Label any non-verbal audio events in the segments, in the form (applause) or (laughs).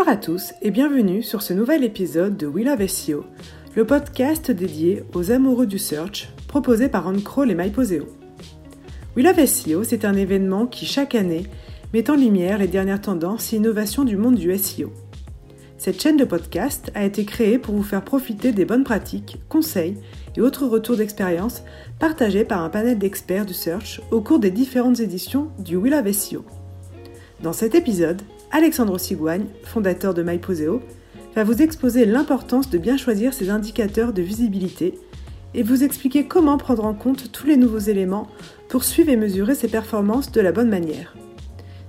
Bonjour à tous et bienvenue sur ce nouvel épisode de We Love SEO, le podcast dédié aux amoureux du search proposé par OnCrawl et MyPoseo. We Love SEO, c'est un événement qui chaque année met en lumière les dernières tendances et innovations du monde du SEO. Cette chaîne de podcast a été créée pour vous faire profiter des bonnes pratiques, conseils et autres retours d'expérience partagés par un panel d'experts du search au cours des différentes éditions du We Love SEO. Dans cet épisode, Alexandre Sigouagne, fondateur de MyPoseo, va vous exposer l'importance de bien choisir ses indicateurs de visibilité et vous expliquer comment prendre en compte tous les nouveaux éléments pour suivre et mesurer ses performances de la bonne manière.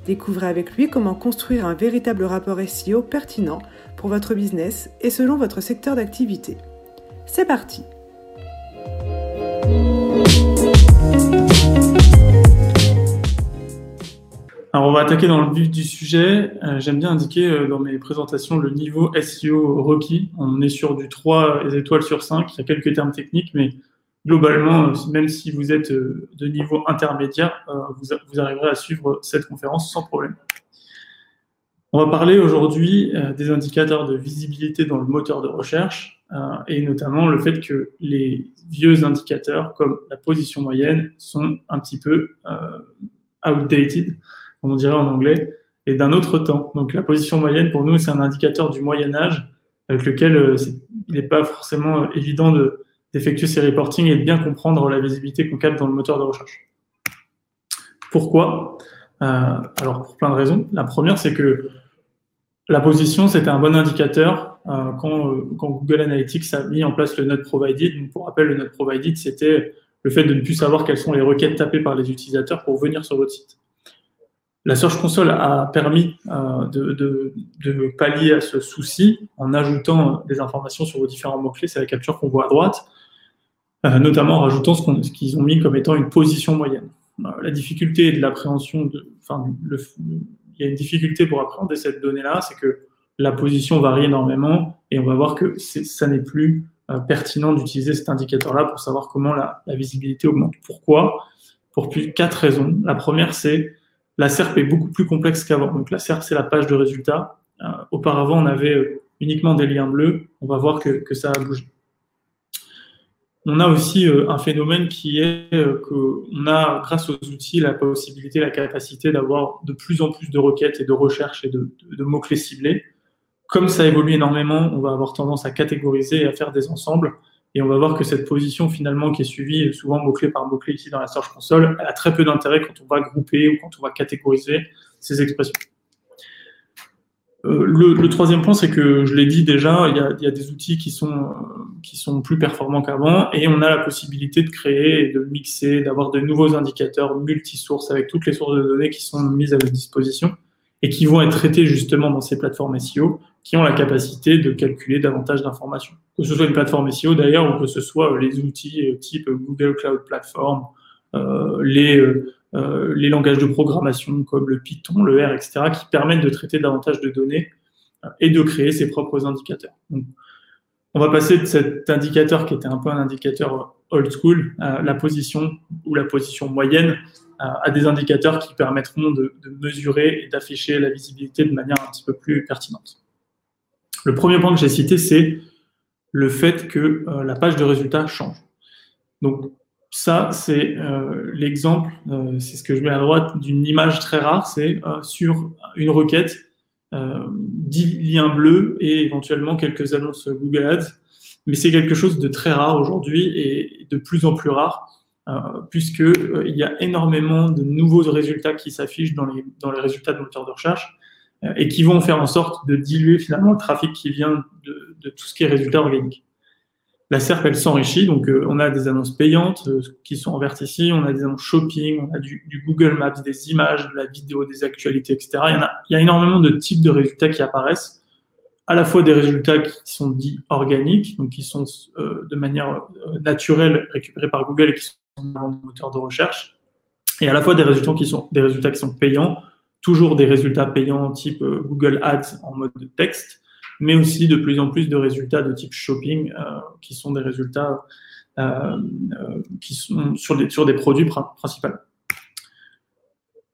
Découvrez avec lui comment construire un véritable rapport SEO pertinent pour votre business et selon votre secteur d'activité. C'est parti Alors, on va attaquer dans le vif du sujet. Euh, j'aime bien indiquer euh, dans mes présentations le niveau SEO requis. On est sur du 3 étoiles sur 5. Il y a quelques termes techniques, mais globalement, euh, même si vous êtes de niveau intermédiaire, vous, arriverez à suivre cette conférence sans problème. On va parler aujourd'hui des indicateurs de visibilité dans le moteur de recherche et notamment le fait que les vieux indicateurs comme la position moyenne sont un petit peu outdated comme on dirait en anglais, et d'un autre temps. Donc la position moyenne, pour nous, c'est un indicateur du Moyen Âge avec lequel euh, il n'est pas forcément euh, évident d'effectuer ces reportings et de bien comprendre la visibilité qu'on capte dans le moteur de recherche. Pourquoi? Euh, Alors pour plein de raisons. La première, c'est que la position, c'était un bon indicateur quand, Google Analytics a mis en place le Not Provided. Pour rappel, le Not Provided, c'était le fait de ne plus savoir quelles sont les requêtes tapées par les utilisateurs pour venir sur votre site. La Search Console a permis euh, de, pallier à ce souci en ajoutant des informations sur vos différents mots-clés. C'est la capture qu'on voit à droite, euh, notamment en rajoutant ce qu'ils ont mis comme étant une position moyenne. Euh, la difficulté de l'appréhension, enfin, il y a une difficulté pour appréhender cette donnée-là, c'est que la position varie énormément et on va voir que ça n'est plus euh, pertinent d'utiliser cet indicateur-là pour savoir comment la, la visibilité augmente. Pourquoi? Pour plus quatre raisons. La première, c'est la SERP est beaucoup plus complexe qu'avant. La SERP, c'est la page de résultats. Euh, auparavant, on avait euh, uniquement des liens bleus. On va voir que, ça a bougé. On a aussi euh, un phénomène qui est qu'on a, grâce aux outils, la possibilité, la capacité d'avoir de plus en plus de requêtes et de recherches et de mots-clés ciblés. Comme ça évolue énormément, on va avoir tendance à catégoriser et à faire des ensembles. Et on va voir que cette position finalement qui est suivie souvent mot-clé par mot-clé ici dans la Search Console, elle a très peu d'intérêt quand on va grouper ou quand on va catégoriser ces expressions. Euh, le, troisième point, c'est que je l'ai dit déjà, il y, a, des outils qui sont, euh, qui sont plus performants qu'avant et on a la possibilité de créer et de mixer, d'avoir de nouveaux indicateurs multi-sources avec toutes les sources de données qui sont mises à votre disposition et qui vont être traitées justement dans ces plateformes SEO qui ont la capacité de calculer davantage d'informations. Que ce soit une plateforme SEO d'ailleurs, ou que ce soit les outils euh, type Google Cloud Platform, euh, les, euh, langages de programmation comme le Python, le R, etc., qui permettent de traiter davantage de données et de créer ses propres indicateurs. On va passer de cet indicateur qui était un peu un indicateur old school, à la position ou la position moyenne, à, des indicateurs qui permettront de mesurer et d'afficher la visibilité de manière un petit peu plus pertinente. Le premier point que j'ai cité, c'est le fait que euh, la page de résultats change. Donc ça, c'est euh, l'exemple, euh, c'est ce que je mets à droite d'une image très rare, c'est sur une requête, 10 liens bleus et éventuellement quelques annonces Google Ads. Mais c'est quelque chose de très rare aujourd'hui et de plus en plus rare, puisqu'il y a énormément de nouveaux résultats qui s'affichent dans les, résultats de moteurs de recherche et qui vont faire en sorte de diluer finalement le trafic qui vient de, tout ce qui est résultat organique. La SERP, elle s'enrichit, donc euh, on a des annonces payantes euh, qui sont en vert ici, on a des annonces shopping, on a du, Google Maps, des images, de la vidéo, des actualités, etc. Il y, en a, énormément de types de résultats qui apparaissent, à la fois des résultats qui sont dits organiques, donc qui sont de manière naturelle récupérés par Google et qui sont dans le moteur de recherche, et à la fois des résultats qui sont, des résultats qui sont payants, toujours des résultats payants type euh, Google Ads en mode de texte, mais aussi de plus en plus de résultats de type shopping, euh, qui sont des résultats euh, qui sont sur des, sur des produits principaux.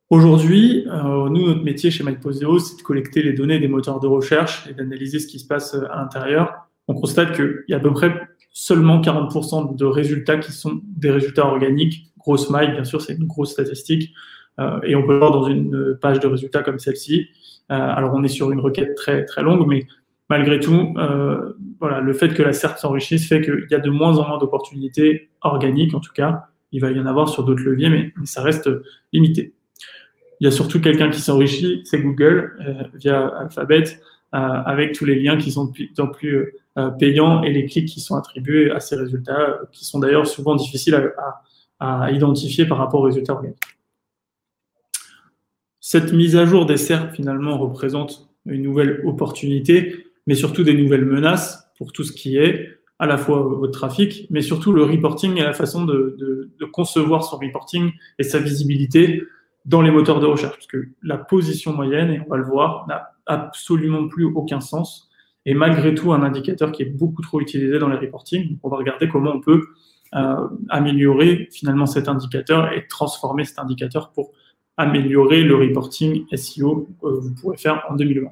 Aujourd'hui, euh, nous, notre métier chez MyPoseo, c'est de collecter les données des moteurs de recherche et d'analyser ce qui se passe euh, à l'intérieur. On constate qu'il y a à peu près seulement 40% de résultats qui sont des résultats organiques. Grosse maille, bien sûr, c'est une grosse statistique. Euh, et on peut voir dans une page de résultats comme celle-ci. Euh, alors, on est sur une requête très, très longue, mais malgré tout, euh, voilà, le fait que la SERP s'enrichisse fait qu'il y a de moins en moins d'opportunités organiques, en tout cas. Il va y en avoir sur d'autres leviers, mais, ça reste limité. Il y a surtout quelqu'un qui s'enrichit, c'est Google, euh, via Alphabet, euh, avec tous les liens qui sont de plus en plus euh, payants et les clics qui sont attribués à ces résultats, qui sont d'ailleurs souvent difficiles à, identifier par rapport aux résultats organiques. Cette mise à jour des SERP, finalement, représente une nouvelle opportunité, mais surtout des nouvelles menaces pour tout ce qui est à la fois votre trafic, mais surtout le reporting et la façon de concevoir son reporting et sa visibilité dans les moteurs de recherche, parce que la position moyenne, et on va le voir, n'a absolument plus aucun sens, et malgré tout un indicateur qui est beaucoup trop utilisé dans les reporting. on va regarder comment on peut euh, améliorer finalement cet indicateur et transformer cet indicateur pour améliorer le reporting SEO que vous pourrez faire en 2020.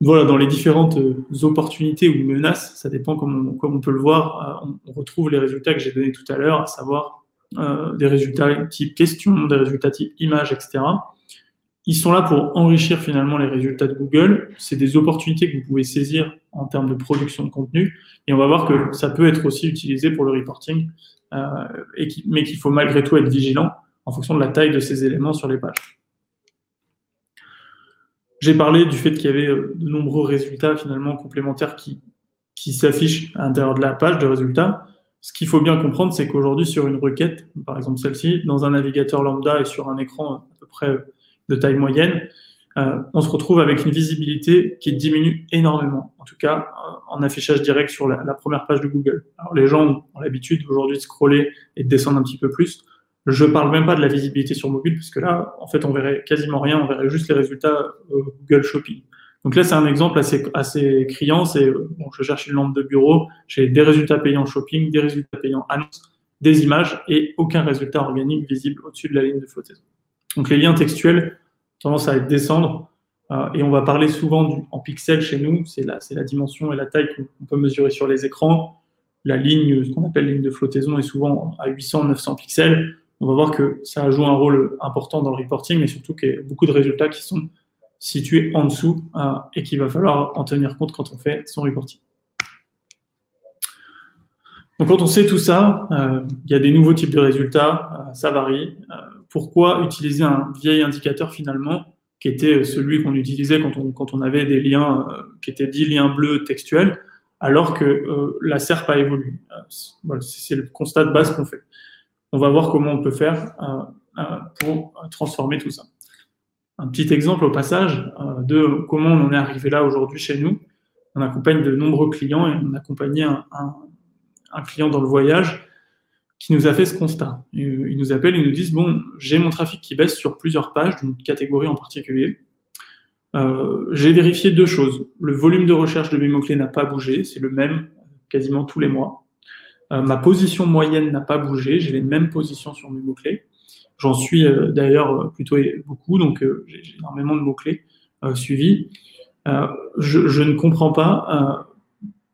Voilà, dans les différentes euh, opportunités ou menaces, ça dépend comme on, comme on peut le voir, euh, on retrouve les résultats que j'ai donnés tout à l'heure, à savoir euh, des résultats type question, des résultats type image, etc. Ils sont là pour enrichir finalement les résultats de Google. C'est des opportunités que vous pouvez saisir en termes de production de contenu. Et on va voir que ça peut être aussi utilisé pour le reporting, euh, mais qu'il faut malgré tout être vigilant en fonction de la taille de ces éléments sur les pages. J'ai parlé du fait qu'il y avait euh, de nombreux résultats finalement complémentaires qui, qui s'affichent à l'intérieur de la page de résultats. Ce qu'il faut bien comprendre, c'est qu'aujourd'hui, sur une requête, par exemple celle-ci, dans un navigateur lambda et sur un écran à peu près de taille moyenne, euh, on se retrouve avec une visibilité qui diminue énormément, en tout cas en affichage direct sur la, la première page de Google. Alors les gens ont l'habitude aujourd'hui de scroller et de descendre un petit peu plus. Je parle même pas de la visibilité sur mobile, puisque là, en fait, on verrait quasiment rien, on verrait juste les résultats euh, Google Shopping. Donc là, c'est un exemple assez, assez criant. C'est, bon, je cherche une lampe de bureau, j'ai des résultats payants shopping, des résultats payants annonce, des images et aucun résultat organique visible au-dessus de la ligne de flottaison. Donc les liens textuels tendance à descendre euh, et on va parler souvent du, en pixels chez nous. C'est la, c'est la dimension et la taille qu'on peut mesurer sur les écrans. La ligne, ce qu'on appelle ligne de flottaison, est souvent à 800-900 pixels. On va voir que ça joue un rôle important dans le reporting, mais surtout qu'il y a beaucoup de résultats qui sont situé en dessous euh, et qu'il va falloir en tenir compte quand on fait son reporting. Donc quand on sait tout ça, euh, il y a des nouveaux types de résultats, euh, ça varie. pourquoi utiliser un vieil indicateur finalement, qui était celui qu'on utilisait quand on, quand on avait des liens qui étaient dits liens bleus textuels, alors que la SERP a évolué? c'est le constat de base qu'on fait. On va voir comment on peut faire pour transformer tout ça un petit exemple au passage euh, de comment on est arrivé là aujourd'hui chez nous. On accompagne de nombreux clients et on a accompagné un, client dans le voyage qui nous a fait ce constat. Ils nous appellent, ils nous disent, bon, j'ai mon trafic qui baisse sur plusieurs pages, d'une catégorie en particulier. Euh, j'ai vérifié deux choses. Le volume de recherche de mes mots-clés n'a pas bougé, c'est le même quasiment tous les mois. Euh, ma position moyenne n'a pas bougé, j'ai les mêmes positions sur mes mots-clés. J'en suis euh, d'ailleurs euh, plutôt beaucoup, donc j'ai énormément de mots-clés suivis. Je, je, ne comprends pas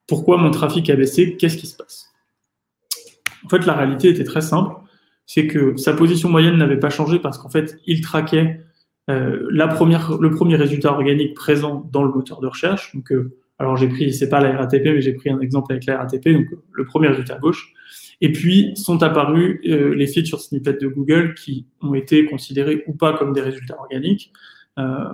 pourquoi mon trafic a baissé, qu'est-ce qui se passe? En fait, la réalité était très simple, c'est que sa position moyenne n'avait pas changé parce qu'en fait, il traquait la première, le premier résultat organique présent dans le moteur de recherche. Donc, alors j'ai pris, c'est pas la RATP, mais j'ai pris un exemple avec la RATP, donc le premier résultat à gauche. Et puis sont apparus euh, les feature snippets de Google qui ont été considérés ou pas comme des résultats organiques, euh,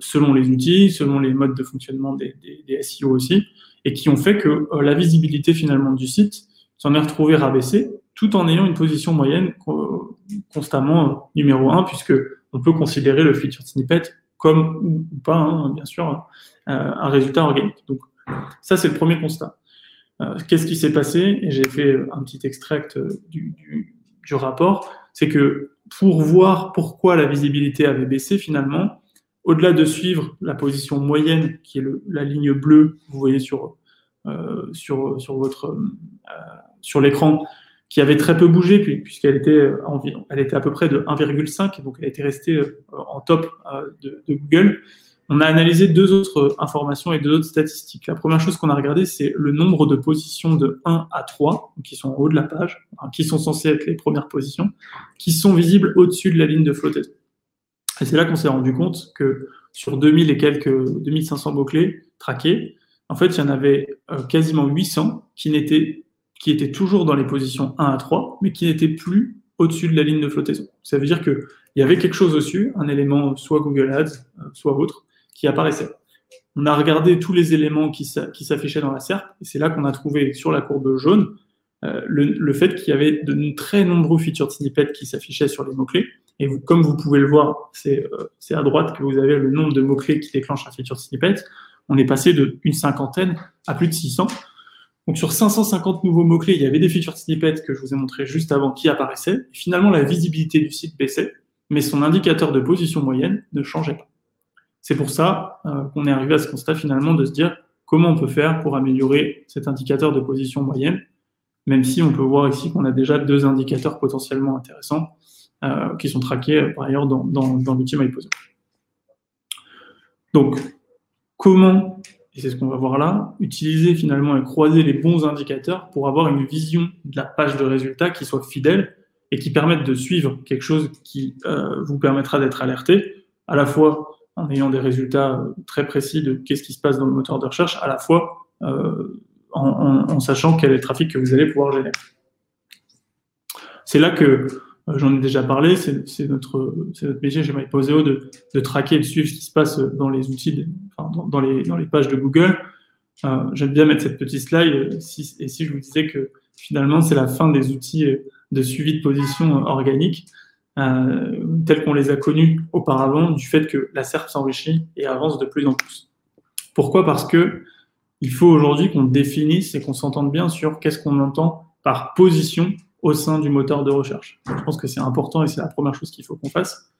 selon les outils, selon les modes de fonctionnement des, SEO aussi, et qui ont fait que euh, la visibilité finalement du site s'en est retrouvée rabaissée, tout en ayant une position moyenne constamment numéro 1, puisque on peut considérer le feature snippet comme ou, pas, hein, bien sûr, un résultat organique. Donc ça, c'est le premier constat. Euh, qu'est-ce qui s'est passé? Et j'ai fait un petit extract euh, du, du, rapport. C'est que pour voir pourquoi la visibilité avait baissé finalement, au-delà de suivre la position moyenne, qui est le, la ligne bleue, vous voyez sur, euh, sur, sur, euh, sur l'écran, qui avait très peu bougé puisqu'elle était, elle était à peu près de 1,5, donc elle était restée en top de, de Google on a analysé deux autres informations et deux autres statistiques. La première chose qu'on a regardé, c'est le nombre de positions de 1 à 3, qui sont en haut de la page, qui sont censées être les premières positions, qui sont visibles au-dessus de la ligne de flottaison. Et c'est là qu'on s'est rendu compte que sur 2000 et quelques 2500 mots-clés traqués, en fait, il y en avait euh, quasiment 800 qui, n'étaient, qui étaient toujours dans les positions 1 à 3, mais qui n'étaient plus au-dessus de la ligne de flottaison. Ça veut dire qu'il y avait quelque chose au-dessus, un élément soit Google Ads, euh, soit autre, qui apparaissait. On a regardé tous les éléments qui s'affichaient dans la SERP, et c'est là qu'on a trouvé sur la courbe jaune euh, le, fait qu'il y avait de très nombreux featured snippets qui s'affichaient sur les mots-clés. Et comme vous pouvez le voir, c'est euh, à droite que vous avez le nombre de mots-clés qui déclenchent un featured snippet. On est passé d'une cinquantaine à plus de 600. Donc sur 550 nouveaux mots-clés, il y avait des featured snippets que je vous ai montré juste avant qui apparaissaient. Finalement, la visibilité du site baissait, mais son indicateur de position moyenne ne changeait pas. C'est pour ça euh, qu'on est arrivé à ce constat finalement de se dire comment on peut faire pour améliorer cet indicateur de position moyenne, même si on peut voir ici qu'on a déjà deux indicateurs potentiellement intéressants euh, qui sont traqués euh, par ailleurs dans, dans, dans l'outil MyPoser. Donc, comment, et c'est ce qu'on va voir là, utiliser finalement et croiser les bons indicateurs pour avoir une vision de la page de résultats qui soit fidèle et qui permette de suivre quelque chose qui vous permettra d'être alerté, à la fois en ayant des résultats euh, très précis de qu'est-ce qui se passe dans le moteur de recherche, à la fois euh, en, sachant quel est le trafic que vous allez pouvoir générer. C'est là que euh, j'en ai déjà parlé, c'est notre, notre métier chez MyPoseo de, de traquer et de suivre ce qui se passe dans les outils, enfin, dans, les, dans les pages de Google. J'aime bien mettre cette petite slide, si, et si je vous disais que finalement c'est la fin des outils de suivi de position organique, euh, tels qu'on les a connus auparavant, du fait que la SERP s'enrichit et avance de plus en plus. Pourquoi? Parce que il faut aujourd'hui qu'on définisse et qu'on s'entende bien sur qu'est-ce qu'on entend par position au sein du moteur de recherche. Je pense que c'est important et c'est la première chose qu'il faut qu'on fasse.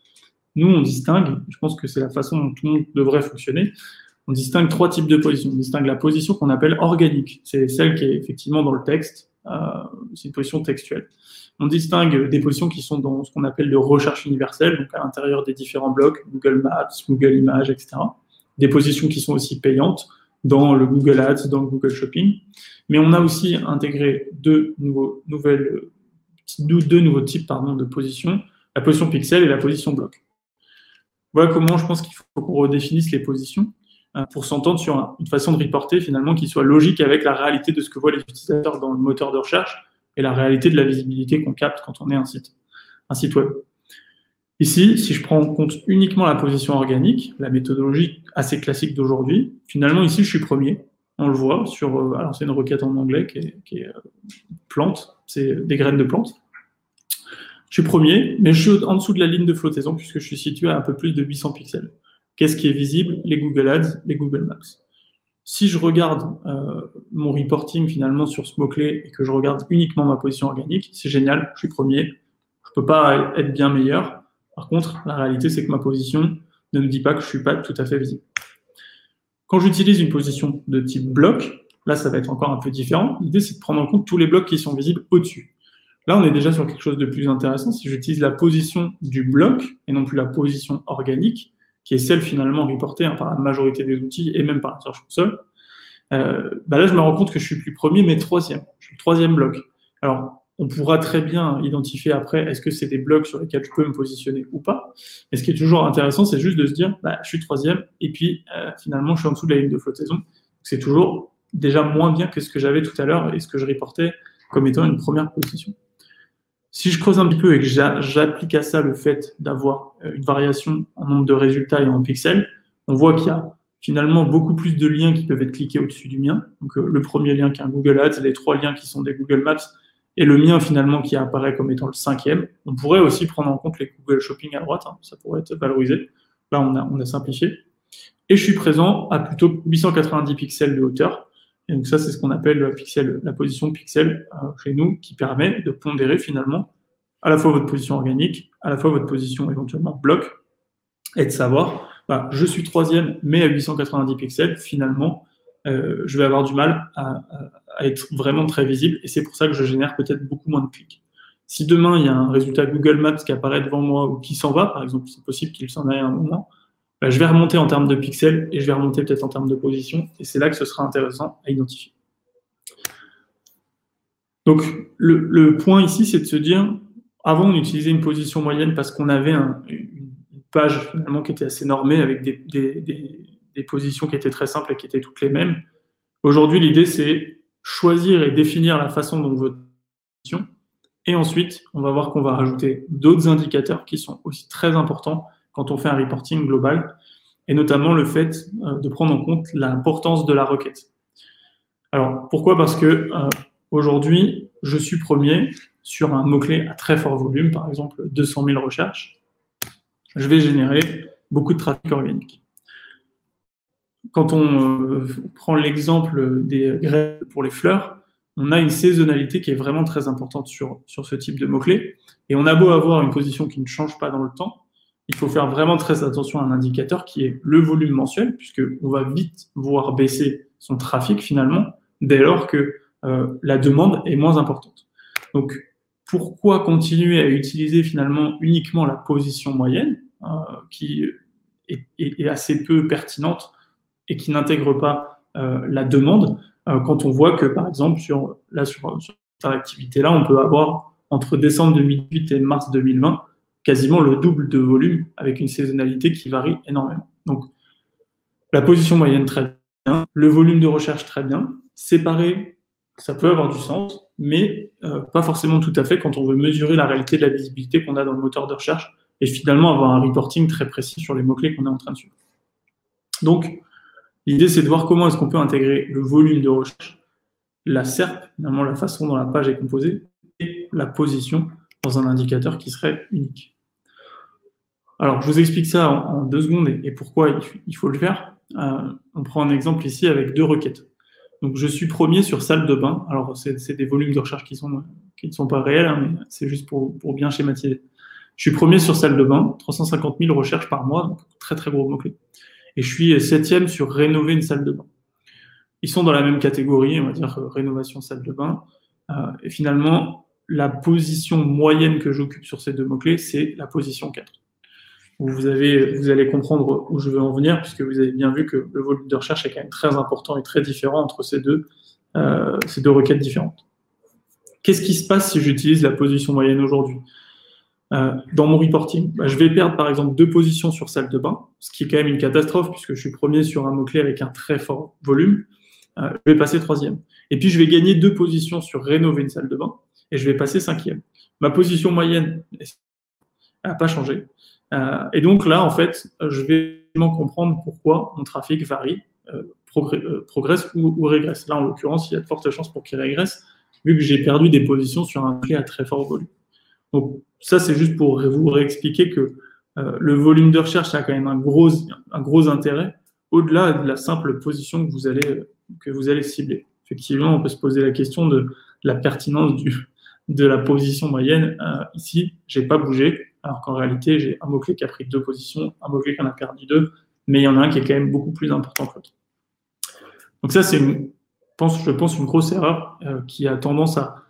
Nous, on distingue, je pense que c'est la façon dont tout le monde devrait fonctionner, on distingue trois types de positions. On distingue la position qu'on appelle organique, c'est celle qui est effectivement dans le texte, euh, c'est une position textuelle. On distingue des positions qui sont dans ce qu'on appelle de recherche universelle, donc à l'intérieur des différents blocs, Google Maps, Google Images, etc. Des positions qui sont aussi payantes dans le Google Ads, dans le Google Shopping. Mais on a aussi intégré deux nouveaux, nouvelles, deux nouveaux types de positions, la position pixel et la position bloc. Voilà comment je pense qu'il faut qu'on redéfinisse les positions euh, pour s'entendre sur une façon de reporter finalement qui soit logique avec la réalité de ce que voient les utilisateurs dans le moteur de recherche et la réalité de la visibilité qu'on capte quand on est un site, un site web. Ici, si je prends en compte uniquement la position organique, la méthodologie assez classique d'aujourd'hui, finalement ici je suis premier. On le voit sur, euh, alors c'est une requête en anglais qui est, qui est euh, plante, c'est des graines de plantes. Je suis premier, mais je suis en dessous de la ligne de flottaison puisque je suis situé à un peu plus de 800 pixels. Qu'est-ce qui est visible? Les Google Ads, les Google Maps. Si je regarde euh, mon reporting finalement sur ce mot-clé et que je regarde uniquement ma position organique, c'est génial, je suis premier. Je peux pas être bien meilleur. Par contre, la réalité, c'est que ma position ne me dit pas que je suis pas tout à fait visible. Quand j'utilise une position de type bloc, là, ça va être encore un peu différent. L'idée, c'est de prendre en compte tous les blocs qui sont visibles au-dessus. Là, on est déjà sur quelque chose de plus intéressant. Si j'utilise la position du bloc et non plus la position organique, qui est celle finalement reportée hein, par la majorité des outils et même par la Search Console, euh, bah là je me rends compte que je suis plus premier, mais troisième. Je suis le troisième bloc. Alors, on pourra très bien identifier après est-ce que c'est des blocs sur lesquels je peux me positionner ou pas. Et ce qui est toujours intéressant, c'est juste de se dire, bah, je suis troisième, et puis euh, finalement je suis en dessous de la ligne de flottaison. C'est toujours déjà moins bien que ce que j'avais tout à l'heure et ce que je reportais comme étant une première position. Si je creuse un petit peu et que j'applique à ça le fait d'avoir euh, une variation en nombre de résultats et en pixels, on voit qu'il y a finalement beaucoup plus de liens qui peuvent être cliqués au-dessus du mien. Donc euh, le premier lien qui est un Google Ads, les trois liens qui sont des Google Maps et le mien finalement qui apparaît comme étant le cinquième. On pourrait aussi prendre en compte les Google Shopping à droite, hein, ça pourrait être valorisé. Là, on a, on a simplifié. Et je suis présent à plutôt 890 pixels de hauteur. Et donc ça, c'est ce qu'on appelle la, position pixel euh, chez nous, qui permet de pondérer finalement à la fois votre position organique, à la fois votre position éventuellement bloc, et de savoir, bah, je suis troisième, mais à 890 pixels, finalement, je vais avoir du mal à, à, être vraiment très visible et c'est pour ça que je génère peut-être beaucoup moins de clics. Si demain il y a un résultat Google Maps qui apparaît devant moi ou qui s'en va, par exemple, c'est possible qu'il s'en aille à un moment, je vais remonter en termes de pixels et je vais remonter peut-être en termes de position et c'est là que ce sera intéressant à identifier. Donc le, point ici, c'est de se dire, avant on utilisait une position moyenne parce qu'on avait une page finalement qui était assez normée avec des, positions qui étaient très simples et qui étaient toutes les mêmes. Aujourd'hui, l'idée c'est choisir et définir la façon dont votre position et ensuite, on va voir qu'on va rajouter d'autres indicateurs qui sont aussi très importants quand on fait un reporting global, et notamment le fait euh, de prendre en compte l'importance de la requête. Alors, pourquoi? Parce que euh, aujourd'hui, je suis premier sur un mot-clé à très fort volume, par exemple 200 000 recherches. Je vais générer beaucoup de trafic organique. Quand on euh, prend l'exemple des grèves pour les fleurs, on a une saisonnalité qui est vraiment très importante sur, ce type de mots-clés. Et on a beau avoir une position qui ne change pas dans le temps, il faut faire vraiment très attention à un indicateur qui est le volume mensuel, puisqu'on va vite voir baisser son trafic finalement, dès lors que euh, la demande est moins importante. Donc, pourquoi continuer à utiliser finalement uniquement la position moyenne, euh, qui est, assez peu pertinente et qui n'intègre pas euh, la demande quand on voit que, par exemple, sur, là, sur, cette activité-là, on peut avoir entre décembre 2008 et mars 2020 quasiment le double de volume avec une saisonnalité qui varie énormément. Donc, la position moyenne très bien, le volume de recherche très bien, séparé, ça peut avoir du sens, mais euh, pas forcément tout à fait quand on veut mesurer la réalité de la visibilité qu'on a dans le moteur de recherche et finalement avoir un reporting très précis sur les mots-clés qu'on est en train de suivre. Donc, L'idée, c'est de voir comment est-ce qu'on peut intégrer le volume de recherche, la SERP, finalement la façon dont la page est composée, et la position dans un indicateur qui serait unique. Alors, je vous explique ça en, deux secondes et, pourquoi il, faut le faire. Euh, on prend un exemple ici avec deux requêtes. Donc, je suis premier sur salle de bain. Alors, c'est des volumes de recherche qui, sont, qui ne sont pas réels, hein, mais c'est juste pour, pour, bien schématiser. Je suis premier sur salle de bain, 350 000 recherches par mois, donc très très gros mot-clé et je suis septième sur rénover une salle de bain. Ils sont dans la même catégorie, on va dire euh, rénovation salle de bain. Euh, et finalement, la position moyenne que j'occupe sur ces deux mots-clés, c'est la position 4. Vous, vous allez comprendre où je veux en venir, puisque vous avez bien vu que le volume de recherche est quand même très important et très différent entre ces deux, euh, requêtes différentes. Qu'est-ce qui se passe si j'utilise la position moyenne aujourd'hui? Euh, dans mon reporting, bah, je vais perdre par exemple deux positions sur salle de bain, ce qui est quand même une catastrophe puisque je suis premier sur un mot-clé avec un très fort volume. Euh, je vais passer troisième. Et puis je vais gagner deux positions sur rénover une salle de bain et je vais passer cinquième. Ma position moyenne n'a pas changé. Euh, et donc là, en fait, je vais comprendre pourquoi mon trafic varie, progresse ou, régresse. Là, en l'occurrence, il y a de fortes chances pour qu'il régresse, vu que j'ai perdu des positions sur un clé à très fort volume. Donc ça, c'est juste pour vous réexpliquer que euh, le volume de recherche a quand même un gros, un gros intérêt au-delà de la simple position que vous allez, que vous allez cibler. Effectivement, on peut se poser la question de la pertinence de la position moyenne. Euh, ici, j'ai pas bougé, alors qu'en réalité, j'ai un mot-clé qui a pris deux positions, un mot-clé qui en a perdu deux, mais il y en a un qui est quand même beaucoup plus important que l'autre. Donc ça, c'est, je pense, une grosse erreur euh, qui a tendance à,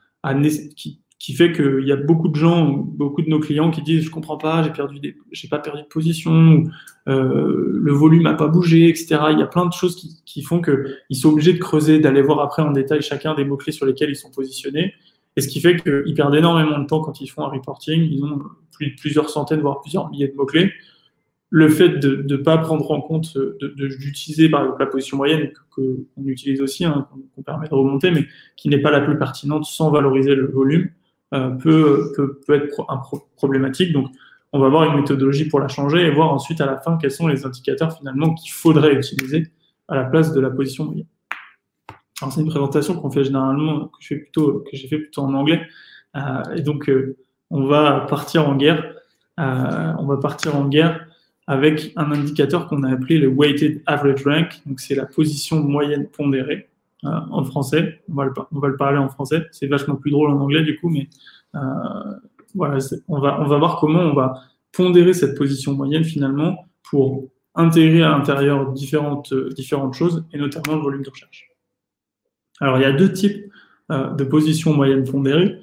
qui, fait qu'il y a beaucoup de gens, beaucoup de nos clients qui disent je comprends pas, j'ai perdu j'ai pas perdu de position, euh, le volume a pas bougé, etc. Il y a plein de choses qui, qui font qu'ils sont obligés de creuser, d'aller voir après en détail chacun des mots clés sur lesquels ils sont positionnés, et ce qui fait qu'ils perdent énormément de temps quand ils font un reporting. Ils ont plus, plusieurs centaines voire plusieurs milliers de mots clés. Le fait de ne pas prendre en compte, d'utiliser par exemple la position moyenne qu'on utilise aussi, hein, qu'on permet de remonter, mais qui n'est pas la plus pertinente sans valoriser le volume, euh, peut, peut, peut, être un problématique. Donc, on va avoir une méthodologie pour la changer et voir ensuite à la fin quels sont les indicateurs finalement qu'il faudrait utiliser à la place de la position moyenne. Alors, c'est une présentation qu'on fait généralement, que j'ai fait plutôt en anglais. Euh, et donc, euh, on va partir en guerre. on va partir en guerre avec un indicateur qu'on a appelé le weighted average rank. Donc, c'est la position moyenne pondérée. Euh, en français. On va, le, parler en français. C'est vachement plus drôle en anglais du coup, mais euh, voilà, on va, voir comment on va pondérer cette position moyenne finalement pour intégrer à l'intérieur différentes choses, et notamment le volume de recherche. Alors, il y a deux types de positions moyennes pondérées.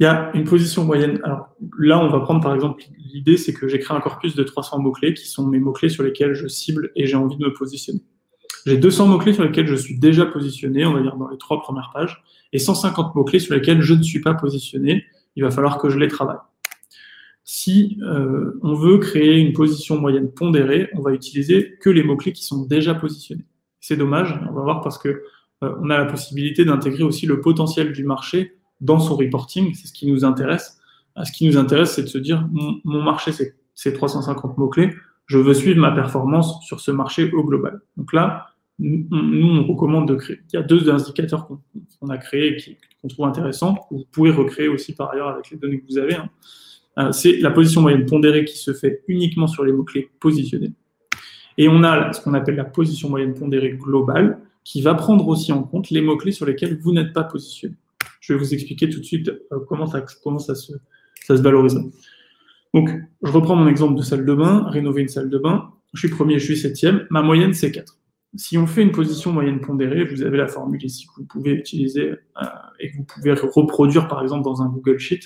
Il y a une position moyenne. Alors là, on va prendre par exemple l'idée, c'est que j'ai créé un corpus de 300 mots-clés qui sont mes mots-clés sur lesquels je cible et j'ai envie de me positionner. J'ai 200 mots-clés sur lesquels je suis déjà positionné, on va dire dans les trois premières pages, et 150 mots-clés sur lesquels je ne suis pas positionné. Il va falloir que je les travaille. Si euh, on veut créer une position moyenne pondérée, on va utiliser que les mots-clés qui sont déjà positionnés. C'est dommage, on va voir parce que euh, on a la possibilité d'intégrer aussi le potentiel du marché dans son reporting. C'est ce qui nous intéresse. Ce qui nous intéresse, c'est de se dire, mon, marché, c'est 350 mots-clés. Je veux suivre ma performance sur ce marché au global. Donc là, nous, on recommande de créer. Il y a deux indicateurs qu'on a créés et qu'on trouve intéressants. Vous pouvez recréer aussi par ailleurs avec les données que vous avez. Hein. Euh, c'est la position moyenne pondérée qui se fait uniquement sur les mots-clés positionnés. Et on a ce qu'on appelle la position moyenne pondérée globale qui va prendre aussi en compte les mots-clés sur lesquels vous n'êtes pas positionné. Je vais vous expliquer tout de suite euh, comment ça, se valorise. Donc, je reprends mon exemple de salle de bain, rénover une salle de bain. Je suis premier, je suis septième. Ma moyenne, c'est 4. Si on fait une position moyenne pondérée, vous avez la formule ici que vous pouvez utiliser euh, et que vous pouvez reproduire par exemple dans un Google Sheet.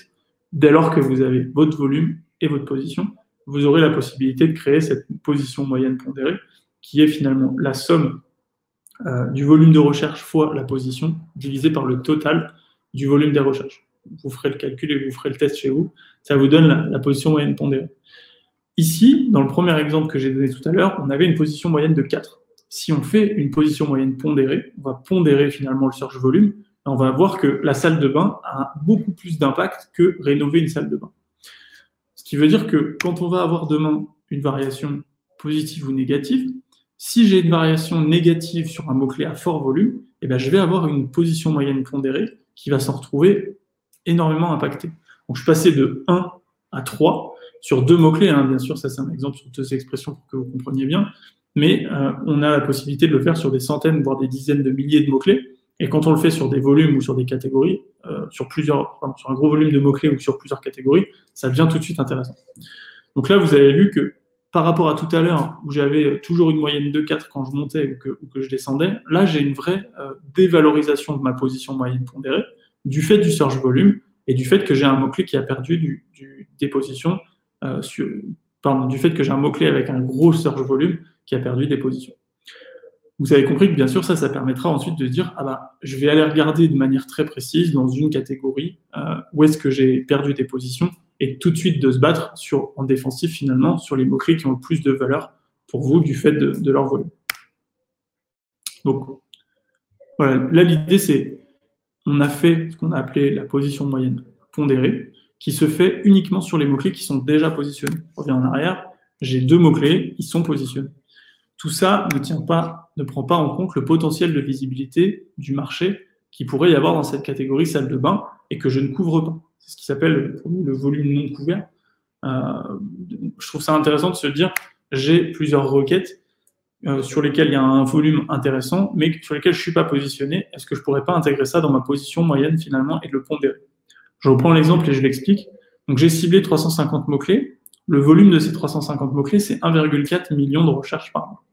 Dès lors que vous avez votre volume et votre position, vous aurez la possibilité de créer cette position moyenne pondérée qui est finalement la somme euh, du volume de recherche fois la position divisé par le total du volume des recherches. Vous ferez le calcul et vous ferez le test chez vous. Ça vous donne la, position moyenne pondérée. Ici, dans le premier exemple que j'ai donné tout à l'heure, on avait une position moyenne de 4. Si on fait une position moyenne pondérée, on va pondérer finalement le search volume, on va voir que la salle de bain a beaucoup plus d'impact que rénover une salle de bain. Ce qui veut dire que quand on va avoir demain une variation positive ou négative, si j'ai une variation négative sur un mot-clé à fort volume, eh ben, je vais avoir une position moyenne pondérée qui va s'en retrouver énormément impacté. Donc, je passé de 1 à 3 sur deux mots-clés. Hein. Bien sûr, ça, c'est un exemple sur deux expressions pour que vous compreniez bien. Mais euh, on a la possibilité de le faire sur des centaines, voire des dizaines de milliers de mots-clés. Et quand on le fait sur des volumes ou sur des catégories, euh, sur plusieurs, sur un gros volume de mots-clés ou sur plusieurs catégories, ça devient tout de suite intéressant. Donc là, vous avez vu que par rapport à tout à l'heure, où j'avais toujours une moyenne de 4 quand je montais ou que, je descendais, là, j'ai une vraie euh, dévalorisation de ma position moyenne pondérée du fait du search volume et du fait que j'ai un mot-clé qui a perdu du, des positions, euh, pardon, du fait que j'ai un mot-clé avec un gros search volume qui a perdu des positions. Vous avez compris que bien sûr, ça, ça permettra ensuite de dire, ah bah, je vais aller regarder de manière très précise dans une catégorie euh, où est-ce que j'ai perdu des positions et tout de suite de se battre sur, en défensif finalement sur les mots-clés qui ont le plus de valeur pour vous du fait de, leur volume. Donc voilà, là l'idée c'est on a fait ce qu'on a appelé la position moyenne pondérée qui se fait uniquement sur les mots-clés qui sont déjà positionnés. Je reviens en arrière, j'ai deux mots-clés, ils sont positionnés. Tout ça ne tient pas, ne prend pas en compte le potentiel de visibilité du marché qui pourrait y avoir dans cette catégorie salle de bain et que je ne couvre pas. C'est ce qui s'appelle le volume non couvert. Euh, je trouve ça intéressant de se dire j'ai plusieurs requêtes euh, sur lesquelles il y a un volume intéressant, mais sur lesquelles je ne suis pas positionné. Est-ce que je ne pourrais pas intégrer ça dans ma position moyenne finalement et de le pondérer? Je reprends l'exemple et je l'explique. Donc j'ai ciblé 350 mots-clés. Le volume de ces 350 mots-clés, c'est 1,4 million de recherches par mois.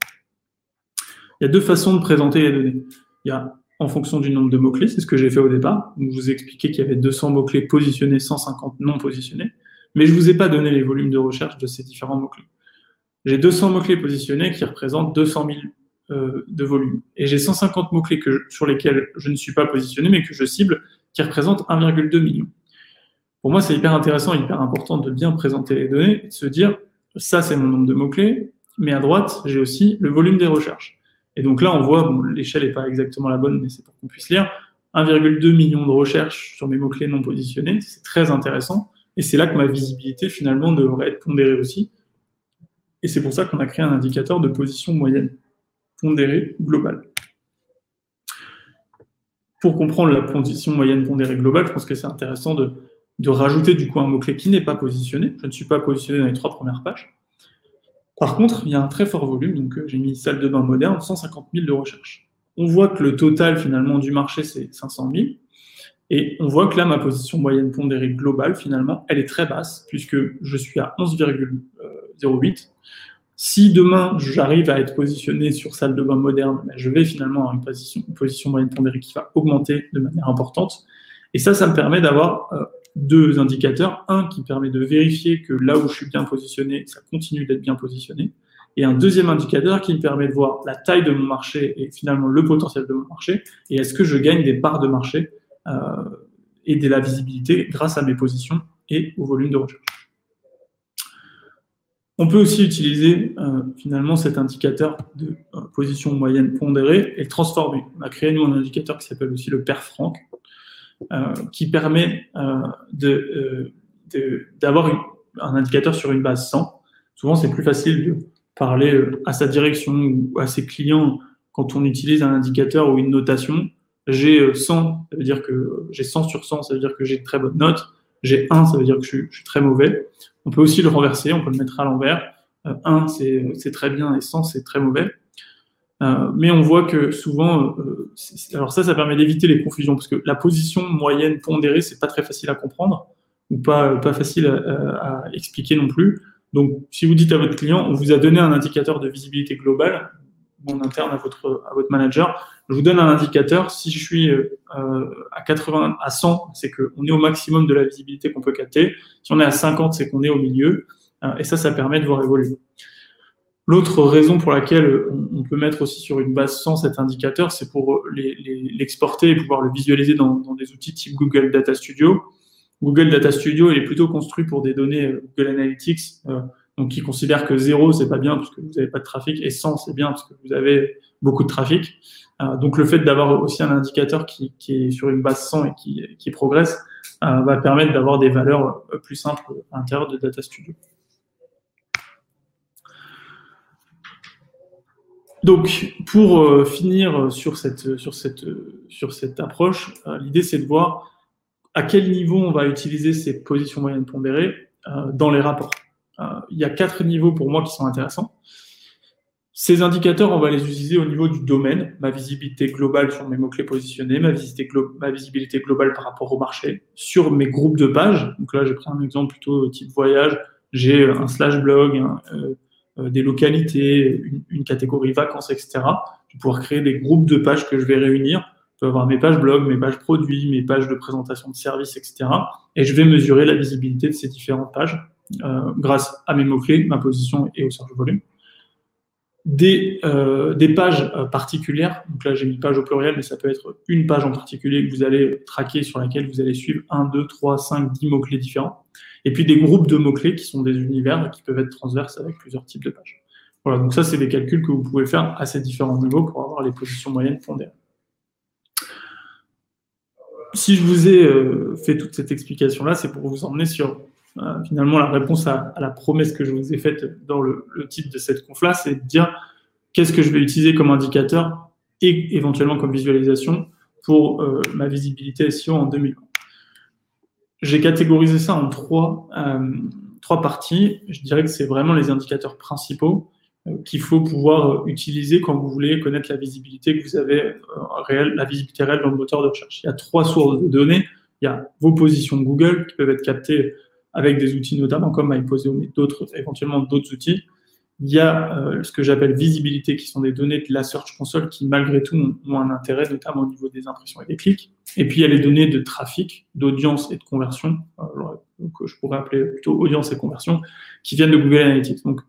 Il y a deux façons de présenter les données. Il y a en fonction du nombre de mots-clés. C'est ce que j'ai fait au départ. je vous ai expliqué qu'il y avait 200 mots-clés positionnés, 150 non positionnés. Mais je ne vous ai pas donné les volumes de recherche de ces différents mots-clés. J'ai 200 mots-clés positionnés qui représentent 200 000 euh, de volume. Et j'ai 150 mots-clés sur lesquels je ne suis pas positionné, mais que je cible, qui représentent 1,2 million. Pour moi, c'est hyper intéressant, hyper important de bien présenter les données de se dire, ça, c'est mon nombre de mots-clés, mais à droite, j'ai aussi le volume des recherches. Et donc là, on voit, l'échelle n'est pas exactement la bonne, mais c'est pour qu'on puisse lire, 1,2 million de recherches sur mes mots-clés non positionnés. C'est très intéressant. Et c'est là que ma visibilité, finalement, devrait être pondérée aussi. Et c'est pour ça qu'on a créé un indicateur de position moyenne pondérée globale. Pour comprendre la position moyenne pondérée globale, je pense que c'est intéressant de, de rajouter du coup un mot-clé qui n'est pas positionné. Je ne suis pas positionné dans les trois premières pages. Par contre, il y a un très fort volume, donc euh, j'ai mis salle de bain moderne, 150 000 de recherche. On voit que le total finalement du marché, c'est 500 000. Et on voit que là, ma position moyenne pondérée globale, finalement, elle est très basse, puisque je suis à 11,08. Si demain j'arrive à être positionné sur salle de bain moderne, ben, je vais finalement avoir une position, position moyenne pondérée qui va augmenter de manière importante. Et ça, ça me permet d'avoir euh, deux indicateurs. Un qui permet de vérifier que là où je suis bien positionné, ça continue d'être bien positionné. Et un deuxième indicateur qui me permet de voir la taille de mon marché et finalement le potentiel de mon marché. Et est-ce que je gagne des parts de marché euh, et de la visibilité grâce à mes positions et au volume de recherche. On peut aussi utiliser euh, finalement cet indicateur de euh, position moyenne pondérée et le transformer. On a créé nous un indicateur qui s'appelle aussi le pair franc, qui permet d'avoir un indicateur sur une base 100. Souvent, c'est plus facile de parler à sa direction ou à ses clients quand on utilise un indicateur ou une notation. J'ai 100, ça veut dire que j'ai 100 sur 100, ça veut dire que j'ai de très bonnes notes. J'ai 1, ça veut dire que je suis, je suis très mauvais. On peut aussi le renverser, on peut le mettre à l'envers. 1, euh, c'est très bien et 100, c'est très mauvais. Euh, mais on voit que souvent, euh, alors ça, ça permet d'éviter les confusions parce que la position moyenne pondérée, c'est pas très facile à comprendre ou pas, pas facile à, à, expliquer non plus. Donc, si vous dites à votre client, on vous a donné un indicateur de visibilité globale, mon interne à votre, à votre manager, je vous donne un indicateur. Si je suis euh, à 80, à 100, c'est qu'on est au maximum de la visibilité qu'on peut capter. Si on est à 50, c'est qu'on est au milieu. Euh, et ça, ça permet de voir évoluer. L'autre raison pour laquelle on peut mettre aussi sur une base 100 cet indicateur, c'est pour l'exporter et pouvoir le visualiser dans, des outils type Google Data Studio. Google Data Studio, il est plutôt construit pour des données euh, Google Analytics, donc qui considère que 0, c'est pas bien parce que vous n'avez pas de trafic, et 100, c'est bien parce que vous avez beaucoup de trafic. Euh, donc le fait d'avoir aussi un indicateur qui, est sur une base 100 et qui, progresse euh, va permettre d'avoir des valeurs euh, plus simples à l'intérieur de Data Studio. Donc, pour finir sur cette, sur cette, sur cette approche, l'idée c'est de voir à quel niveau on va utiliser ces positions moyennes pondérées dans les rapports. il y a quatre niveaux pour moi qui sont intéressants. Ces indicateurs, on va les utiliser au niveau du domaine, ma visibilité globale sur mes mots-clés positionnés, ma visibilité, globale par rapport au marché, sur mes groupes de pages. Donc là, j'ai pris un exemple plutôt type voyage. J'ai euh, un slash blog, euh, euh, des localités, une, catégorie vacances, etc. Je vais pouvoir créer des groupes de pages que je vais réunir. Je peux avoir mes pages blog, mes pages produits, mes pages de présentation de services, etc. Et je vais mesurer la visibilité de ces différentes pages grâce à mes mots-clés, ma position et au search volume des, euh, des pages euh, particulières. Donc là, j'ai mis page au pluriel, mais ça peut être une page en particulier que vous allez traquer, sur laquelle vous allez suivre 1, 2, 3, 5, 10 mots-clés différents. Et puis des groupes de mots-clés qui sont des univers qui peuvent être transverses avec plusieurs types de pages. Voilà, donc ça, c'est des calculs que vous pouvez faire à ces différents niveaux pour avoir les positions moyennes fondées. Si je vous ai euh, fait toute cette explication-là, c'est pour vous emmener sur euh, finalement, la réponse à, la promesse que je vous ai faite dans le, titre de cette conf-là, c'est de dire qu'est-ce que je vais utiliser comme indicateur et éventuellement comme visualisation pour euh, ma visibilité SEO en 2020. J'ai catégorisé ça en trois, euh, trois parties. Je dirais que c'est vraiment les indicateurs principaux qu'il faut pouvoir utiliser quand vous voulez connaître la visibilité que vous avez réelle, la visibilité réelle dans le moteur de recherche. Il y a trois sources de données. Il y a vos positions Google qui peuvent être captées avec des outils notamment comme MyPoseo, mais d'autres, éventuellement d'autres outils. Il y a euh, ce que j'appelle visibilité, qui sont des données de la Search Console qui, malgré tout, ont, un intérêt, notamment au niveau des impressions et des clics. Et puis, il y a les données de trafic, d'audience et de conversion, euh, que je pourrais appeler plutôt audience et conversion, qui viennent de Google Analytics. Donc,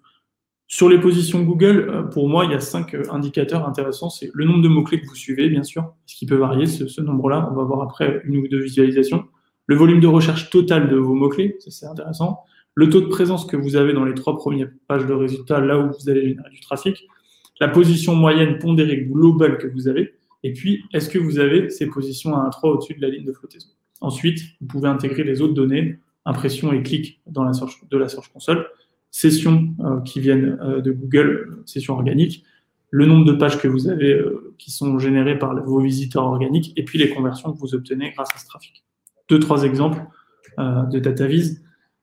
sur les positions Google, euh, pour moi, il y a cinq indicateurs intéressants. C'est le nombre de mots-clés que vous suivez, bien sûr, ce qui peut varier, ce, ce nombre-là. On va voir après une ou deux visualisations le volume de recherche total de vos mots-clés, ça c'est intéressant, le taux de présence que vous avez dans les trois premières pages de résultats, là où vous allez générer du trafic, la position moyenne pondérée globale que vous avez, et puis est-ce que vous avez ces positions à 1-3 au-dessus de la ligne de flottaison? Ensuite, vous pouvez intégrer les autres données, impression et clic dans la de la Search Console, sessions euh, qui viennent euh, de Google, sessions organiques, le nombre de pages que vous avez euh, qui sont générées par vos visiteurs organiques, et puis les conversions que vous obtenez grâce à ce trafic deux, trois exemples euh, de DataVis.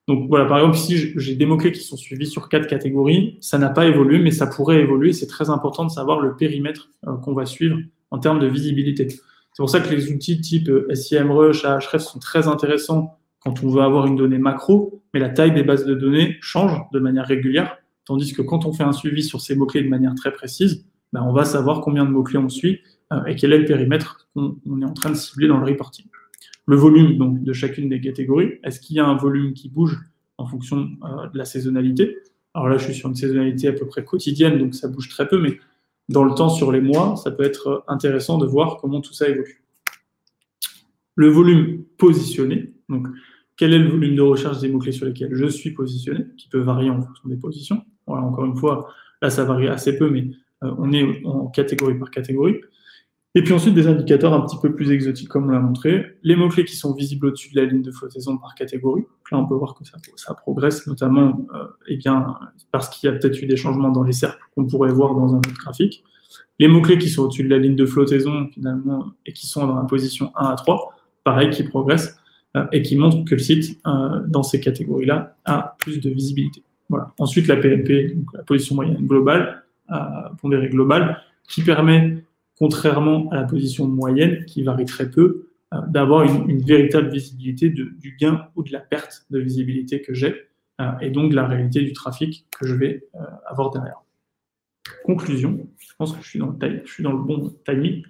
Donc voilà, par exemple, ici, j'ai des mots-clés qui sont suivis sur quatre catégories. Ça n'a pas évolué, mais ça pourrait évoluer. C'est très important de savoir le périmètre euh, qu'on va suivre en termes de visibilité. C'est pour ça que les outils type euh, SIMrush, Ahref sont très intéressants quand on veut avoir une donnée macro, mais la taille des bases de données change de manière régulière. Tandis que quand on fait un suivi sur ces mots-clés de manière très précise, ben, on va savoir combien de mots-clés on suit euh, et quel est le périmètre qu'on est en train de cibler dans le reporting. Le volume donc, de chacune des catégories, est-ce qu'il y a un volume qui bouge en fonction euh, de la saisonnalité? Alors là, je suis sur une saisonnalité à peu près quotidienne, donc ça bouge très peu, mais dans le temps, sur les mois, ça peut être intéressant de voir comment tout ça évolue. Le volume positionné, donc quel est le volume de recherche des mots-clés sur lesquels je suis positionné, qui peut varier en fonction des positions? Voilà, encore une fois, là, ça varie assez peu, mais euh, on est en catégorie par catégorie. Et puis ensuite, des indicateurs un petit peu plus exotiques, comme on l'a montré. Les mots-clés qui sont visibles au-dessus de la ligne de flottaison par catégorie. Là, on peut voir que ça, progresse, notamment euh, eh bien, parce qu'il y a peut-être eu des changements dans les cercles qu'on pourrait voir dans un autre graphique. Les mots-clés qui sont au-dessus de la ligne de flottaison, finalement, et qui sont dans la position 1 à 3, pareil, qui progressent euh, et qui montrent que le site, euh, dans ces catégories-là, a plus de visibilité. Voilà. Ensuite, la PMP, donc la position moyenne globale, pondérée globale, qui permet contrairement à la position moyenne, qui varie très peu, euh, d'avoir une, véritable visibilité du gain ou de la perte de visibilité que j'ai, euh, et donc de la réalité du trafic que je vais euh, avoir derrière. Conclusion, je pense que je suis dans le, bon timing.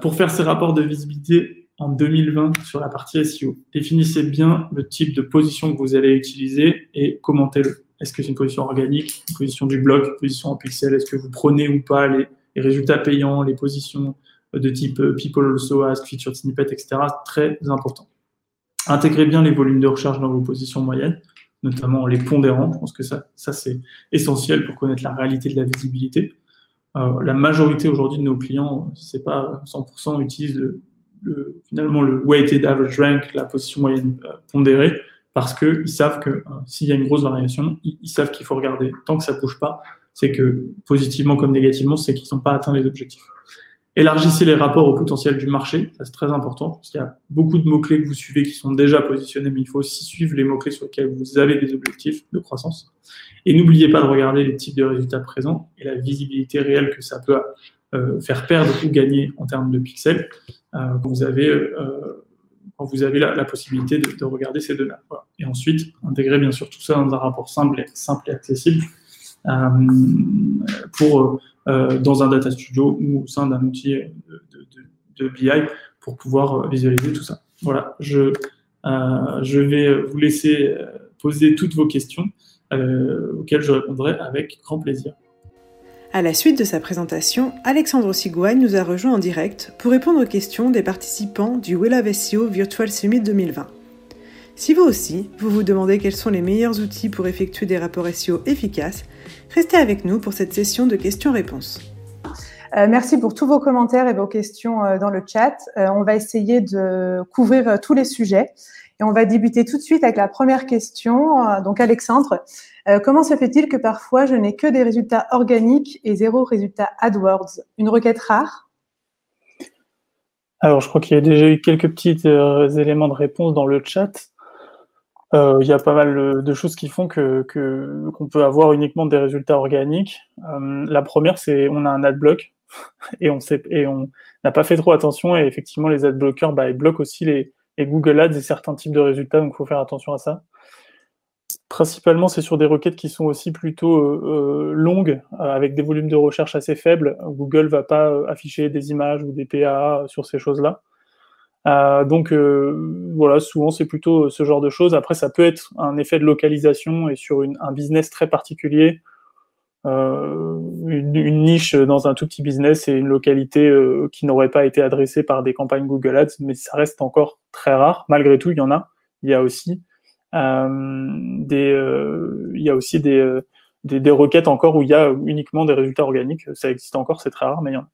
pour faire ces rapports de visibilité en 2020 sur la partie SEO, définissez bien le type de position que vous allez utiliser et commentez-le. Est-ce que c'est une position organique, une position du blog, une position en pixel? Est-ce que vous prenez ou pas les, les résultats payants, les positions de type euh, People Also Ask, Featured Snippet, etc. Très important. Intégrez bien les volumes de recherche dans vos positions moyennes, notamment les pondérants. Je pense que ça, ça c'est essentiel pour connaître la réalité de la visibilité. Euh, la majorité aujourd'hui de nos clients, c'est pas 100%, utilisent le, finalement le weighted average rank, la position moyenne euh, pondérée, parce qu'ils savent que s'il y a une grosse variation, ils, ils savent qu'il faut regarder. Tant que ça ne bouge pas, c'est que positivement comme négativement, c'est qu'ils n'ont pas atteint les objectifs. Élargissez les rapports au potentiel du marché, ça c'est très important, parce qu'il y a beaucoup de mots-clés que vous suivez qui sont déjà positionnés, mais il faut aussi suivre les mots-clés sur lesquels vous avez des objectifs de croissance. Et n'oubliez pas de regarder les types de résultats présents et la visibilité réelle que ça peut euh, faire perdre ou gagner en termes de pixels euh, quand vous avez, euh, quand vous la, possibilité de, regarder ces données. Et ensuite, intégrer bien sûr tout ça dans un rapport simple et, simple et accessible pour, euh, dans un data studio ou au sein d'un outil de, BI pour pouvoir visualiser tout ça. Voilà, je, euh, je vais vous laisser poser toutes vos questions auxquelles je répondrai avec grand plaisir. À la suite de sa présentation, Alexandre Sigouagne nous a rejoint en direct pour répondre aux questions des participants du of SEO Virtual Summit 2020. Si vous aussi, vous vous demandez quels sont les meilleurs outils pour effectuer des rapports SEO efficaces, restez avec nous pour cette session de questions-réponses. Euh, merci pour tous vos commentaires et vos questions euh, dans le chat. Euh, on va essayer de couvrir tous les sujets et on va débuter tout de suite avec la première question. donc Alexandre, comment se fait-il que parfois je n'ai que des résultats organiques et zéro résultat AdWords? Une requête rare? Alors, je crois qu'il y a déjà eu quelques petits éléments de réponse dans le chat. Euh, il y a pas mal de choses qui font que qu'on peut avoir uniquement des résultats organiques. Euh, la première, c'est on a un adblock (laughs) et on et on n'a pas fait trop attention et effectivement les adblockers, bah, ils bloquent aussi les, Google Ads et certains types de résultats, donc il faut faire attention à ça. Principalement, c'est sur des requêtes qui sont aussi plutôt euh, longues, avec des volumes de recherche assez faibles. Google va pas afficher des images ou des PAA sur ces choses-là. Euh, donc euh, voilà, souvent c'est plutôt ce genre de choses. Après, ça peut être un effet de localisation et sur un business très particulier, euh, une, niche dans un tout petit business et une localité qui n'aurait pas été adressée par des campagnes Google Ads, mais ça reste encore très rare. Malgré tout, il y en a. Il y a aussi des, il y a aussi des, requêtes encore où il y a uniquement des résultats organiques. Ça existe encore, c'est très rare, mais il y en a.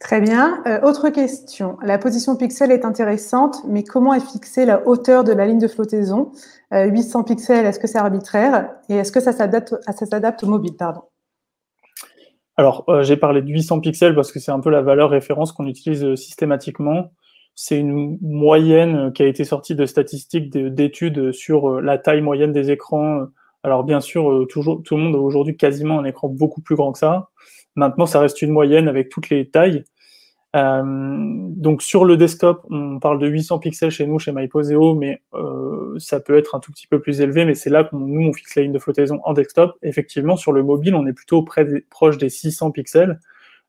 Très bien. Euh, autre question. La position pixel est intéressante, mais comment est fixée la hauteur de la ligne de flottaison? 800 euh, pixels, est-ce que c'est arbitraire? Et est-ce que ça s'adapte, au mobile pardon? Alors, euh, j'ai parlé de 800 pixels parce que c'est un peu la valeur référence qu'on utilise systématiquement. C'est une moyenne qui a été sortie de statistiques d'études sur la taille moyenne des écrans. Alors, bien sûr, toujours, tout le monde a aujourd'hui quasiment un écran beaucoup plus grand que ça. Maintenant, ça reste une moyenne avec toutes les tailles. Euh, donc sur le desktop, on parle de 800 pixels chez nous, chez MyPoseo, mais euh, ça peut être un tout petit peu plus élevé, mais c'est là que nous, on fixe la ligne de flottaison en desktop. Effectivement, sur le mobile, on est plutôt près proche des 600 pixels.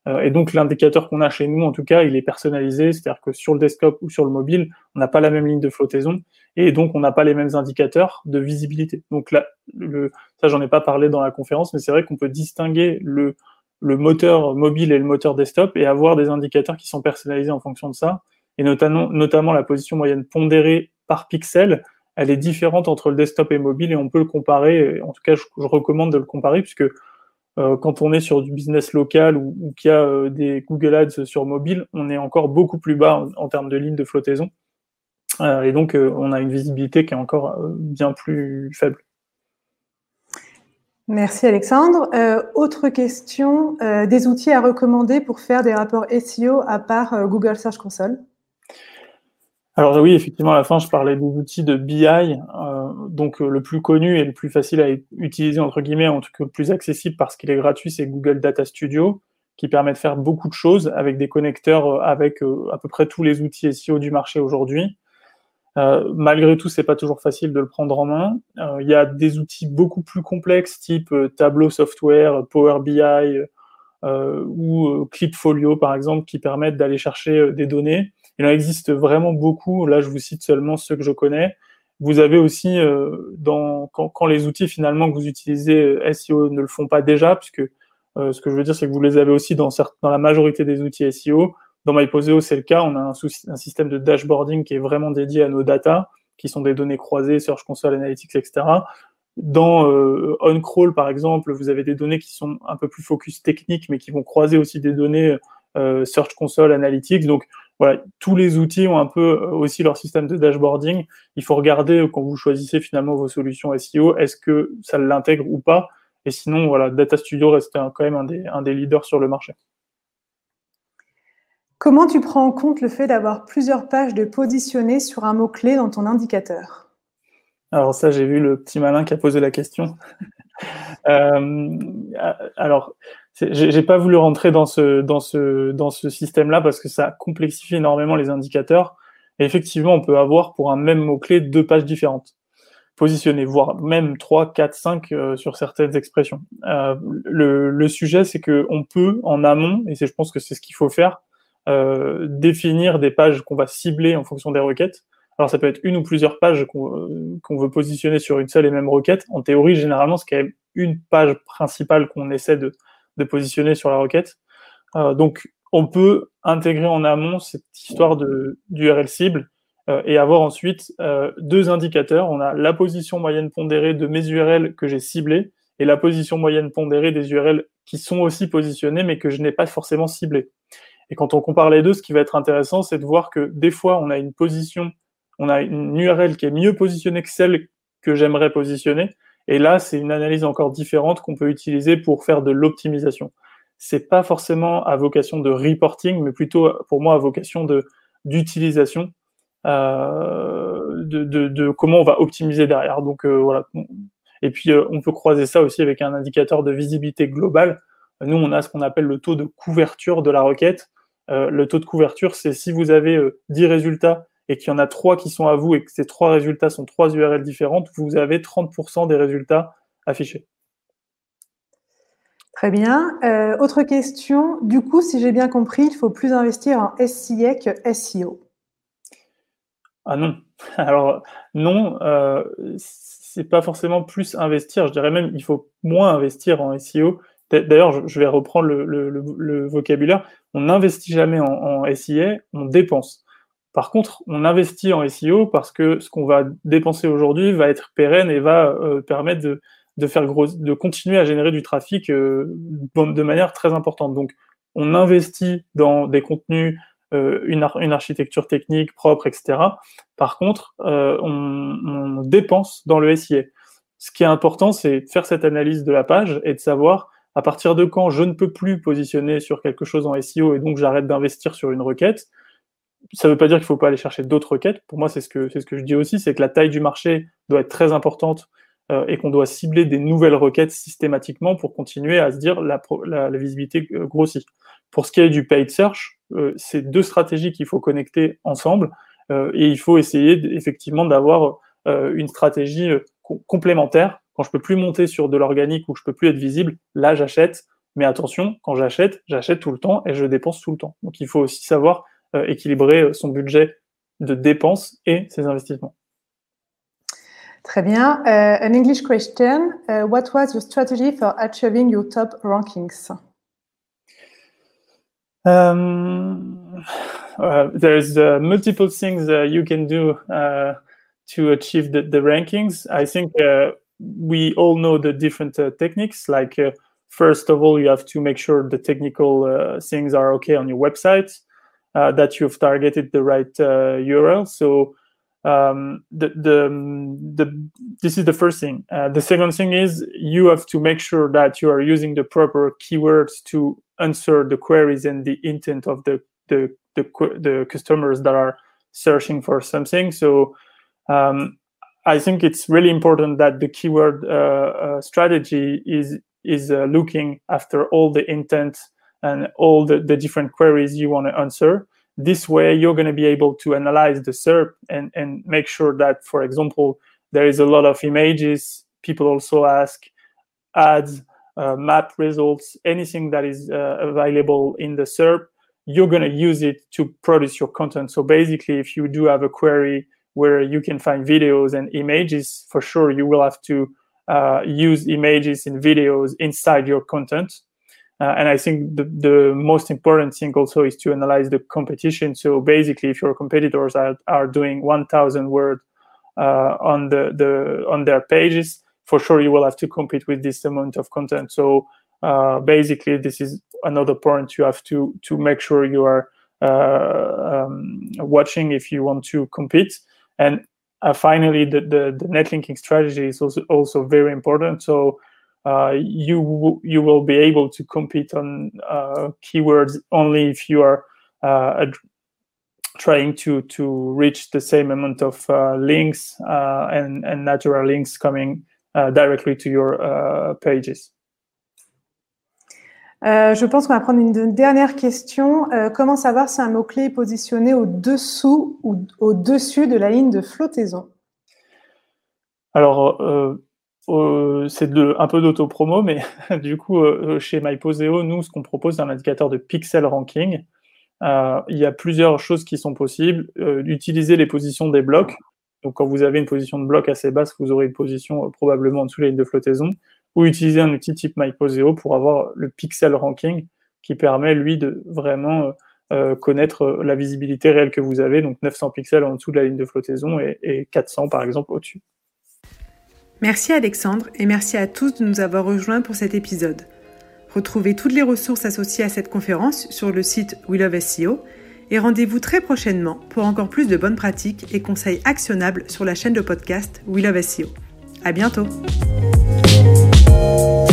Euh, et donc l'indicateur qu'on a chez nous, en tout cas, il est personnalisé, c'est-à-dire que sur le desktop ou sur le mobile, on n'a pas la même ligne de flottaison, et donc on n'a pas les mêmes indicateurs de visibilité. Donc là, le, ça j'en ai pas parlé dans la conférence, mais c'est vrai qu'on peut distinguer le le moteur mobile et le moteur desktop et avoir des indicateurs qui sont personnalisés en fonction de ça. Et notamment, notamment la position moyenne pondérée par pixel, elle est différente entre le desktop et mobile et on peut le comparer. En tout cas, je, recommande de le comparer puisque euh, quand on est sur du business local ou, ou qu'il y a euh, des Google Ads sur mobile, on est encore beaucoup plus bas en, termes de ligne de flottaison. Euh, et donc, euh, on a une visibilité qui est encore euh, bien plus faible. Merci Alexandre. Euh, autre question, euh, des outils à recommander pour faire des rapports SEO à part euh, Google Search Console? Alors oui, effectivement, à la fin, je parlais des outils de BI, donc le plus connu et le plus facile à utiliser, entre guillemets, en tout cas le plus accessible parce qu'il est gratuit, c'est Google Data Studio, qui permet de faire beaucoup de choses avec des connecteurs avec à peu près tous les outils SEO du marché aujourd'hui. Euh, malgré tout, c'est pas toujours facile de le prendre en main. Euh, il y a des outils beaucoup plus complexes, type euh, Tableau Software, Power BI ou Clipfolio, par exemple, qui permettent d'aller chercher des données. Il en existe vraiment beaucoup. Là, je vous cite seulement ceux que je connais. Vous avez aussi, dans, quand, les outils finalement que vous utilisez SEO ne le font pas déjà, puisque ce que je veux dire, c'est que vous les avez aussi dans, dans la majorité des outils SEO. Dans MyPoseo, c'est le cas. On a un, système de dashboarding qui est vraiment dédié à nos data, qui sont des données croisées, Search Console Analytics, etc. Dans euh, OnCrawl, par exemple, vous avez des données qui sont un peu plus focus technique, mais qui vont croiser aussi des données euh, Search Console Analytics. Donc, voilà, tous les outils ont un peu euh, aussi leur système de dashboarding. Il faut regarder quand vous choisissez finalement vos solutions SEO, est-ce que ça l'intègre ou pas. Et sinon, voilà, Data Studio reste quand même un des leaders sur le marché. Comment tu prends en compte le fait d'avoir plusieurs pages de positionner sur un mot-clé dans ton indicateur? Alors ça, j'ai vu le petit malin qui a posé la question. (laughs) euh, alors, j'ai pas voulu rentrer dans ce, système-là parce que ça complexifie énormément les indicateurs. Et effectivement, on peut avoir pour un même mot-clé deux pages différentes positionner, voire même 3, 4, 5 euh, sur certaines expressions. Euh, le, le, sujet, c'est qu'on peut, en amont, et je pense que c'est ce qu'il faut faire, euh, définir des pages qu'on va cibler en fonction des requêtes. Alors ça peut être une ou plusieurs pages qu'on euh, veut positionner sur une seule et même requête. En théorie, généralement, c'est quand même une page principale qu'on essaie de, positionner sur la requête. Euh, donc on peut intégrer en amont cette histoire d'URL cible et avoir ensuite deux indicateurs. On a la position moyenne pondérée de mes URL que j'ai ciblées et la position moyenne pondérée des URL qui sont aussi positionnées mais que je n'ai pas forcément ciblées. Et quand on compare les deux, ce qui va être intéressant, c'est de voir que des fois, on a une position, on a une URL qui est mieux positionnée que celle que j'aimerais positionner. Et là, c'est une analyse encore différente qu'on peut utiliser pour faire de l'optimisation. C'est pas forcément à vocation de reporting, mais plutôt pour moi à vocation de d'utilisation euh, de, de, comment on va optimiser derrière. Donc euh, voilà. Et puis euh, on peut croiser ça aussi avec un indicateur de visibilité globale. Nous, on a ce qu'on appelle le taux de couverture de la requête. Euh, le taux de couverture, c'est si vous avez euh, 10 résultats et qu'il y en a 3 qui sont à vous et que ces 3 résultats sont 3 URL différentes, vous avez 30% des résultats affichés. Très bien. Euh, autre question. Du coup, si j'ai bien compris, il faut plus investir en SIA que SEO. Ah non. (laughs) Alors non, euh, c'est pas forcément plus investir. Je dirais même il faut moins investir en SEO D'ailleurs, je vais reprendre le, le, le vocabulaire. On n'investit jamais en, SIA, on dépense. Par contre, on investit en SEO parce que ce qu'on va dépenser aujourd'hui va être pérenne et va euh, permettre de, faire de continuer à générer du trafic euh, de manière très importante. Donc, on investit dans des contenus, euh, une, ar une, architecture technique propre, etc. Par contre, on, on dépense dans le SIA. Ce qui est important, c'est de faire cette analyse de la page et de savoir à partir de quand je ne peux plus positionner sur quelque chose en SEO et donc j'arrête d'investir sur une requête, ça ne veut pas dire qu'il ne faut pas aller chercher d'autres requêtes. Pour moi, c'est ce que ce que je dis aussi, c'est que la taille du marché doit être très importante euh, et qu'on doit cibler des nouvelles requêtes systématiquement pour continuer à se dire la, la, visibilité euh, grossit. pour ce qui est du paid search, c'est deux stratégies qu'il faut connecter ensemble et il faut essayer effectivement d'avoir une stratégie complémentaire. Quand je peux plus monter sur de l'organique ou je peux plus être visible, là j'achète. Mais attention, quand j'achète, j'achète tout le temps et je dépense tout le temps. Donc il faut aussi savoir équilibrer son budget de dépenses et ses investissements. Très bien. Uh, an English question. Uh, what was your strategy for achieving your top rankings? Um, uh, there's uh, multiple things uh, you can do uh, to achieve the, the, rankings. I think we all know the different techniques. Like, first of all, you have to make sure the technical things are okay on your website, that you've targeted the right URL. So, um, the, the, the this is the first thing. Uh, the second thing is you have to make sure that you are using the proper keywords to answer the queries and the intent of the the the, the customers that are searching for something. So um, I think it's really important that the keyword uh, uh, strategy is is uh, looking after all the intent and all the, the different queries you want to answer this way you're going to be able to analyze the SERP and, and make sure that, for example, there is a lot of images. People also ask ads, uh, map results, anything that is uh, available in the SERP, you're going to use it to produce your content. So basically, if you do have a query where you can find videos and images, for sure you will have to uh, use images and videos inside your content. Uh, and I think the, the most important thing also is to analyze the competition. So basically, if your competitors are, are doing 1,000 word uh, on the, the on their pages, for sure you will have to compete with this amount of content. So uh, basically, this is another point you have to to make sure you are uh, um, watching if you want to compete. And uh, finally, the, the the net linking strategy is also also very important. So uh, you you will be able to compete on uh, keywords only if you are uh, trying to to reach the same amount of uh, links uh, and and natural links coming directly to your pages. Je pense qu'on va prendre une dernière question. comment savoir si un mot-clé est positionné au-dessous ou au-dessus de la ligne de flottaison? Alors, euh, c'est un peu d'auto-promo, mais (laughs) du coup, euh, chez MyPoseo, nous, ce qu'on propose, c'est un indicateur de pixel ranking. Euh, il y a plusieurs choses qui sont possibles. utiliser les positions des blocs. Donc, quand vous avez une position de bloc assez basse, vous aurez une position probablement en dessous de la ligne de flottaison. Ou utiliser un outil type MyPoseo pour avoir le pixel ranking qui permet, lui, de vraiment connaître la visibilité réelle que vous avez. Donc, 900 pixels en dessous de la ligne de flottaison et, et 400, par exemple, au-dessus. Merci Alexandre et merci à tous de nous avoir rejoints pour cet épisode. Retrouvez toutes les ressources associées à cette conférence sur le site We Love SEO et rendez-vous très prochainement pour encore plus de bonnes pratiques et conseils actionnables sur la chaîne de podcast We Love SEO. À bientôt! Thank you.